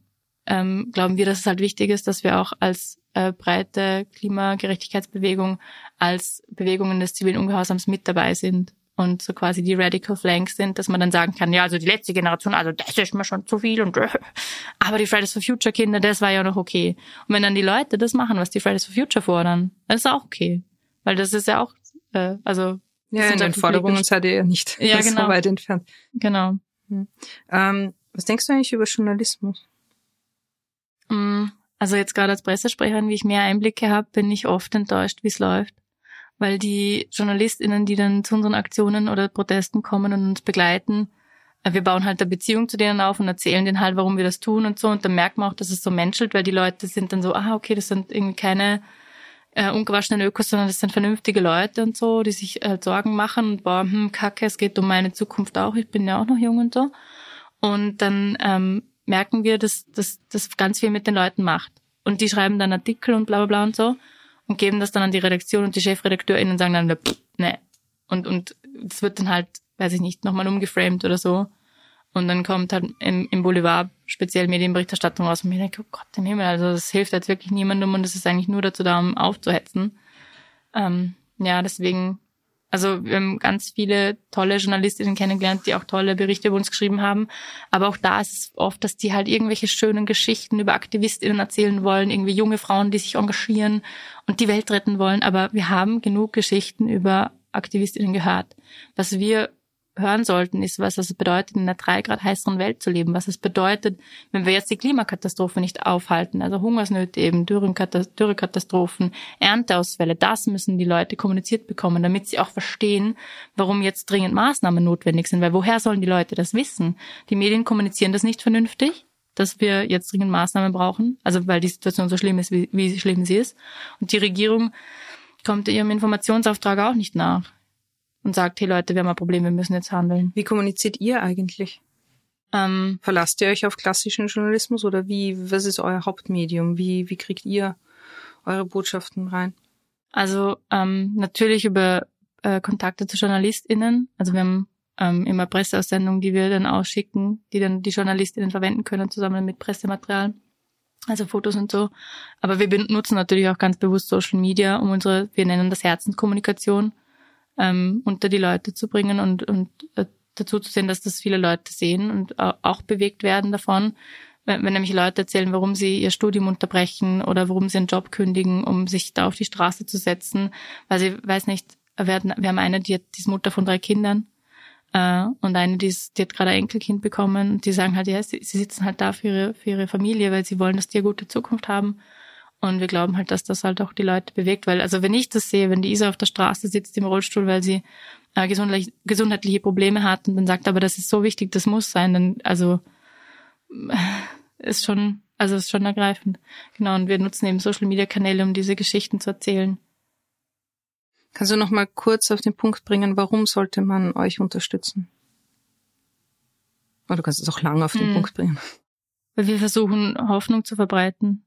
ähm, glauben wir, dass es halt wichtig ist, dass wir auch als äh, breite Klimagerechtigkeitsbewegung, als Bewegungen des zivilen Ungehorsams mit dabei sind und so quasi die Radical Flanks sind, dass man dann sagen kann, ja, also die letzte Generation, also das ist mir schon zu viel und [laughs] aber die Fridays for Future Kinder, das war ja noch okay. Und wenn dann die Leute das machen, was die Fridays for Future fordern, das ist auch okay, weil das ist ja auch, äh, also ja, in den Forderungen seid ihr ja nicht ja, genau. so weit entfernt. Genau. Hm. Ähm, was denkst du eigentlich über Journalismus? Mm, also jetzt gerade als Pressesprecherin, wie ich mehr Einblicke habe, bin ich oft enttäuscht, wie es läuft weil die JournalistInnen, die dann zu unseren Aktionen oder Protesten kommen und uns begleiten, äh, wir bauen halt eine Beziehung zu denen auf und erzählen denen halt, warum wir das tun und so. Und dann merkt man auch, dass es so menschelt, weil die Leute sind dann so, ah, okay, das sind irgendwie keine äh, ungewaschenen Ökos, sondern das sind vernünftige Leute und so, die sich äh, Sorgen machen und boah, hm, kacke, es geht um meine Zukunft auch, ich bin ja auch noch jung und so. Und dann ähm, merken wir, dass das ganz viel mit den Leuten macht. Und die schreiben dann Artikel und bla bla bla und so und geben das dann an die Redaktion und die ChefredakteurInnen sagen dann, ne. Und, und das wird dann halt, weiß ich nicht, nochmal umgeframed oder so. Und dann kommt halt im, im Boulevard speziell Medienberichterstattung raus und mir denke, oh Gott im Himmel, also das hilft jetzt wirklich niemandem und es ist eigentlich nur dazu da, um aufzuhetzen. Ähm, ja, deswegen also wir haben ganz viele tolle Journalistinnen kennengelernt, die auch tolle Berichte über uns geschrieben haben. Aber auch da ist es oft, dass die halt irgendwelche schönen Geschichten über Aktivistinnen erzählen wollen, irgendwie junge Frauen, die sich engagieren und die Welt retten wollen. Aber wir haben genug Geschichten über Aktivistinnen gehört. Was wir hören sollten, ist, was es bedeutet, in einer drei Grad heißeren Welt zu leben, was es bedeutet, wenn wir jetzt die Klimakatastrophe nicht aufhalten, also Hungersnöte eben, Dürrekatastrophen, Ernteausfälle, das müssen die Leute kommuniziert bekommen, damit sie auch verstehen, warum jetzt dringend Maßnahmen notwendig sind, weil woher sollen die Leute das wissen? Die Medien kommunizieren das nicht vernünftig, dass wir jetzt dringend Maßnahmen brauchen, also weil die Situation so schlimm ist, wie, wie schlimm sie ist. Und die Regierung kommt ihrem Informationsauftrag auch nicht nach und sagt, hey Leute, wir haben ein Problem, wir müssen jetzt handeln. Wie kommuniziert ihr eigentlich? Ähm, Verlasst ihr euch auf klassischen Journalismus oder wie, was ist euer Hauptmedium? Wie, wie kriegt ihr eure Botschaften rein? Also ähm, natürlich über äh, Kontakte zu JournalistInnen. Also wir haben ähm, immer Presseaussendungen, die wir dann ausschicken, die dann die JournalistInnen verwenden können, zusammen mit Pressematerial. Also Fotos und so. Aber wir benutzen natürlich auch ganz bewusst Social Media, um unsere, wir nennen das Herzenskommunikation ähm, unter die Leute zu bringen und, und äh, dazu zu sehen, dass das viele Leute sehen und äh, auch bewegt werden davon. Wenn, wenn nämlich Leute erzählen, warum sie ihr Studium unterbrechen oder warum sie einen Job kündigen, um sich da auf die Straße zu setzen, weil sie, weiß nicht, wir, wir haben eine, die, hat, die ist Mutter von drei Kindern äh, und eine, die, ist, die hat gerade ein Enkelkind bekommen und die sagen halt, ja, sie, sie sitzen halt da für ihre, für ihre Familie, weil sie wollen, dass die eine gute Zukunft haben. Und wir glauben halt, dass das halt auch die Leute bewegt, weil also wenn ich das sehe, wenn die Isa auf der Straße sitzt im Rollstuhl, weil sie äh, gesundheitlich, gesundheitliche Probleme hat und dann sagt, aber das ist so wichtig, das muss sein, dann also [laughs] ist schon, also ist schon ergreifend. Genau, und wir nutzen eben Social Media Kanäle, um diese Geschichten zu erzählen. Kannst du noch mal kurz auf den Punkt bringen, warum sollte man euch unterstützen? Oder du kannst es auch lang auf den mhm. Punkt bringen. Weil wir versuchen, Hoffnung zu verbreiten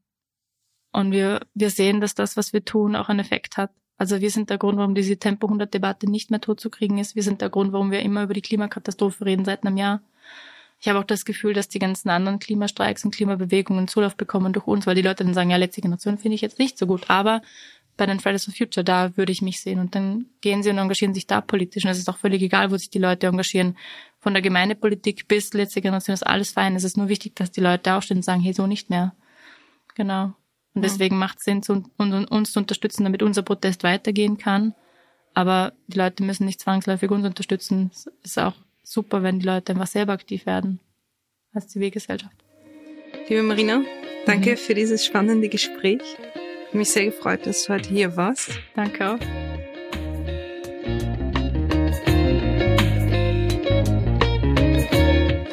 und wir, wir sehen, dass das, was wir tun, auch einen Effekt hat. Also wir sind der Grund, warum diese Tempo 100 Debatte nicht mehr tot zu kriegen ist. Wir sind der Grund, warum wir immer über die Klimakatastrophe reden seit einem Jahr. Ich habe auch das Gefühl, dass die ganzen anderen Klimastreiks und Klimabewegungen Zulauf bekommen durch uns, weil die Leute dann sagen, ja, letzte Generation finde ich jetzt nicht so gut, aber bei den Fridays for Future, da würde ich mich sehen. Und dann gehen sie und engagieren sich da politisch. Und es ist auch völlig egal, wo sich die Leute engagieren. Von der Gemeindepolitik bis letzte Generation ist alles fein. Es ist nur wichtig, dass die Leute aufstehen und sagen, hey, so nicht mehr. Genau. Und deswegen macht es Sinn, uns zu unterstützen, damit unser Protest weitergehen kann. Aber die Leute müssen nicht zwangsläufig uns unterstützen. Es ist auch super, wenn die Leute einfach selber aktiv werden als Zivilgesellschaft. Liebe Marina, danke mhm. für dieses spannende Gespräch. Ich mich sehr gefreut, dass du heute hier warst. Danke auch.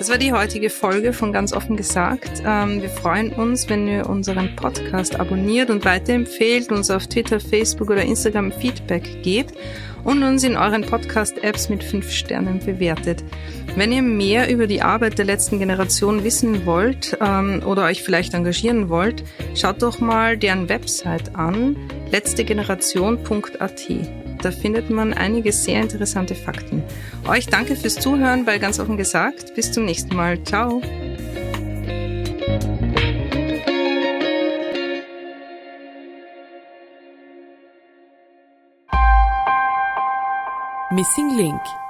Das war die heutige Folge von Ganz offen gesagt. Ähm, wir freuen uns, wenn ihr unseren Podcast abonniert und weiterempfehlt, uns auf Twitter, Facebook oder Instagram Feedback gebt und uns in euren Podcast-Apps mit fünf Sternen bewertet. Wenn ihr mehr über die Arbeit der letzten Generation wissen wollt ähm, oder euch vielleicht engagieren wollt, schaut doch mal deren Website an, letztegeneration.at. Da findet man einige sehr interessante Fakten. Euch danke fürs Zuhören bei ganz offen gesagt. Bis zum nächsten Mal. Ciao. Missing Link